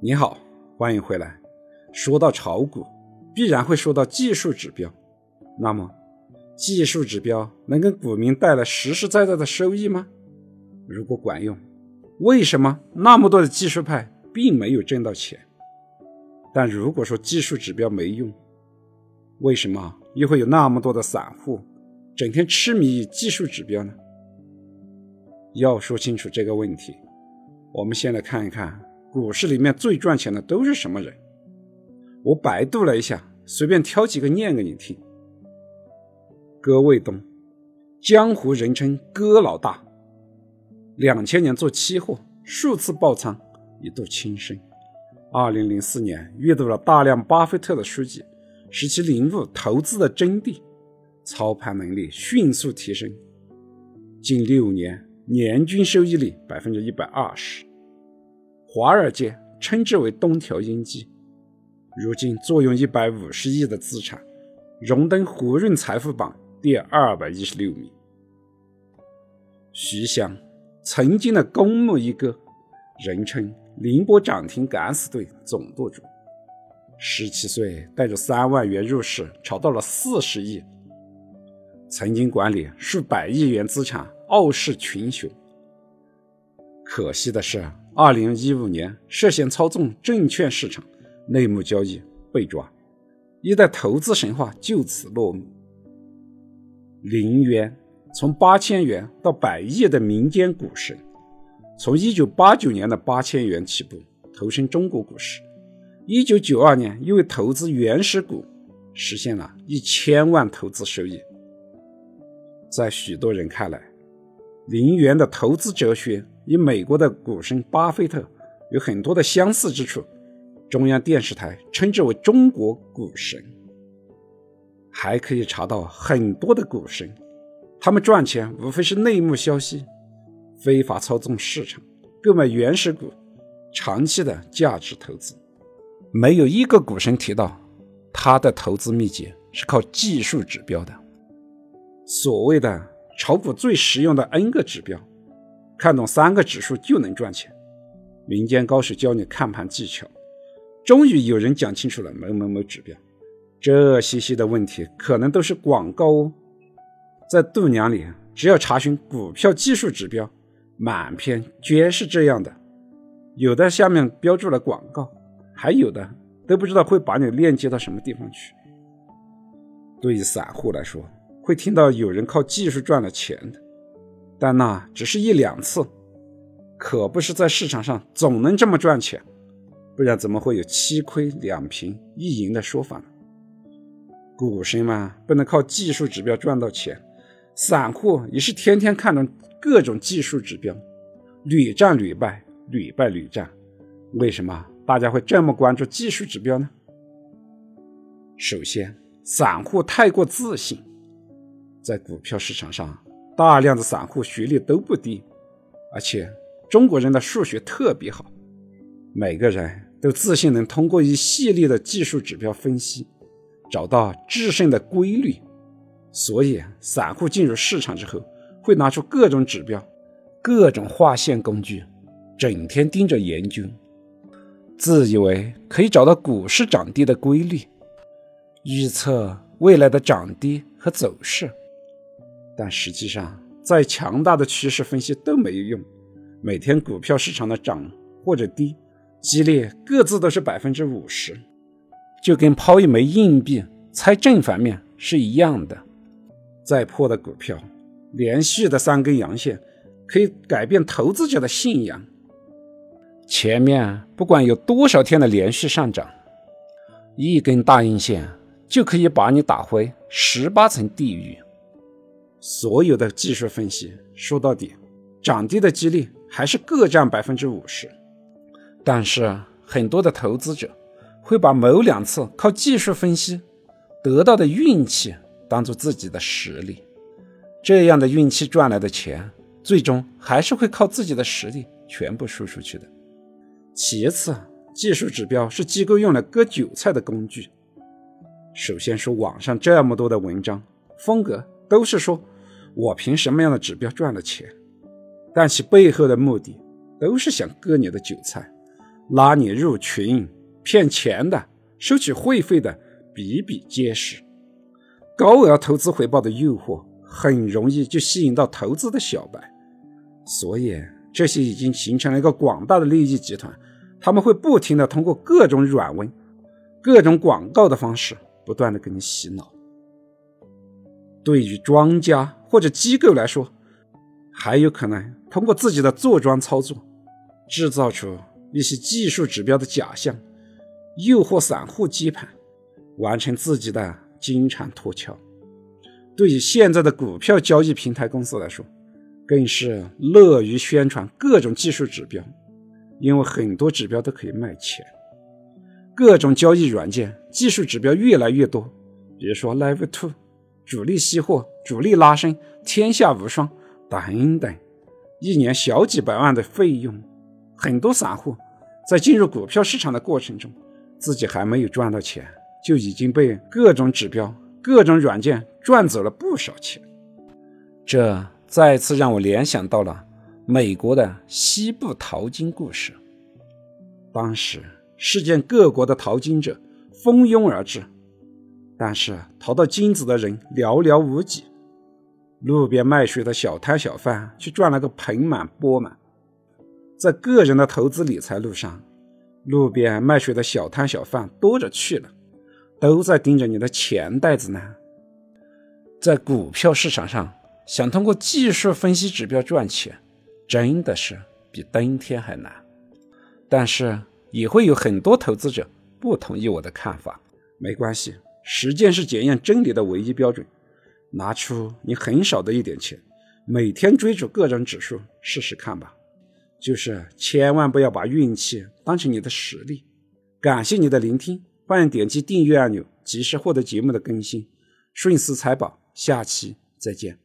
你好，欢迎回来。说到炒股，必然会说到技术指标。那么，技术指标能给股民带来实实在在的收益吗？如果管用，为什么那么多的技术派并没有挣到钱？但如果说技术指标没用，为什么又会有那么多的散户整天痴迷于技术指标呢？要说清楚这个问题，我们先来看一看股市里面最赚钱的都是什么人。我百度了一下，随便挑几个念给你听。戈卫东，江湖人称“戈老大”，两千年做期货，数次爆仓，一度轻生。二零零四年阅读了大量巴菲特的书籍，使其领悟投资的真谛，操盘能力迅速提升。近六年。年均收益率百分之一百二十，华尔街称之为“东条英机”。如今坐拥一百五十亿的资产，荣登胡润财富榜第二百一十六名。徐翔，曾经的公募一哥，人称“宁波涨停敢死队”总舵主。十七岁带着三万元入市，炒到了四十亿，曾经管理数百亿元资产。傲视群雄。可惜的是，二零一五年涉嫌操纵证券市场内幕交易被抓，一代投资神话就此落幕。林渊从八千元到百亿的民间股神，从一九八九年的八千元起步投身中国股市，一九九二年因为投资原始股实现了一千万投资收益。在许多人看来，林园的投资哲学与美国的股神巴菲特有很多的相似之处，中央电视台称之为“中国股神”。还可以查到很多的股神，他们赚钱无非是内幕消息、非法操纵市场、购买原始股、长期的价值投资，没有一个股神提到他的投资秘诀是靠技术指标的。所谓的。炒股最实用的 N 个指标，看懂三个指数就能赚钱。民间高手教你看盘技巧，终于有人讲清楚了某某某指标。这些些的问题可能都是广告哦。在度娘里，只要查询股票技术指标，满篇全是这样的。有的下面标注了广告，还有的都不知道会把你链接到什么地方去。对于散户来说，会听到有人靠技术赚了钱的，但那只是一两次，可不是在市场上总能这么赚钱，不然怎么会有七亏两平一赢的说法呢？股神嘛，不能靠技术指标赚到钱，散户也是天天看着各种技术指标，屡战屡败，屡败屡战。为什么大家会这么关注技术指标呢？首先，散户太过自信。在股票市场上，大量的散户学历都不低，而且中国人的数学特别好，每个人都自信能通过一系列的技术指标分析，找到制胜的规律。所以，散户进入市场之后，会拿出各种指标、各种划线工具，整天盯着研究，自以为可以找到股市涨跌的规律，预测未来的涨跌和走势。但实际上，再强大的趋势分析都没有用。每天股票市场的涨或者跌，激烈各自都是百分之五十，就跟抛一枚硬币猜正反面是一样的。再破的股票，连续的三根阳线可以改变投资者的信仰。前面不管有多少天的连续上涨，一根大阴线就可以把你打回十八层地狱。所有的技术分析说到底，涨跌的几率还是各占百分之五十。但是很多的投资者会把某两次靠技术分析得到的运气当做自己的实力，这样的运气赚来的钱，最终还是会靠自己的实力全部输出去的。其次，技术指标是机构用来割韭菜的工具。首先说网上这么多的文章，风格都是说。我凭什么样的指标赚了钱？但其背后的目的都是想割你的韭菜，拉你入群、骗钱的、收取会费的比比皆是。高额投资回报的诱惑很容易就吸引到投资的小白，所以这些已经形成了一个广大的利益集团，他们会不停的通过各种软文、各种广告的方式，不断的给你洗脑。对于庄家或者机构来说，还有可能通过自己的坐庄操作，制造出一些技术指标的假象，诱惑散户接盘，完成自己的金蝉脱壳。对于现在的股票交易平台公司来说，更是乐于宣传各种技术指标，因为很多指标都可以卖钱。各种交易软件技术指标越来越多，比如说 Live Two。主力吸货、主力拉升、天下无双等等，一年小几百万的费用，很多散户在进入股票市场的过程中，自己还没有赚到钱，就已经被各种指标、各种软件赚走了不少钱。这再次让我联想到了美国的西部淘金故事。当时，世界各国的淘金者蜂拥而至。但是淘到金子的人寥寥无几，路边卖水的小摊小贩却赚了个盆满钵满。在个人的投资理财路上，路边卖水的小摊小贩多着去了，都在盯着你的钱袋子呢。在股票市场上，想通过技术分析指标赚钱，真的是比登天还难。但是也会有很多投资者不同意我的看法，没关系。实践是检验真理的唯一标准。拿出你很少的一点钱，每天追逐各种指数试试看吧。就是千万不要把运气当成你的实力。感谢你的聆听，欢迎点击订阅按钮，及时获得节目的更新。顺思财宝，下期再见。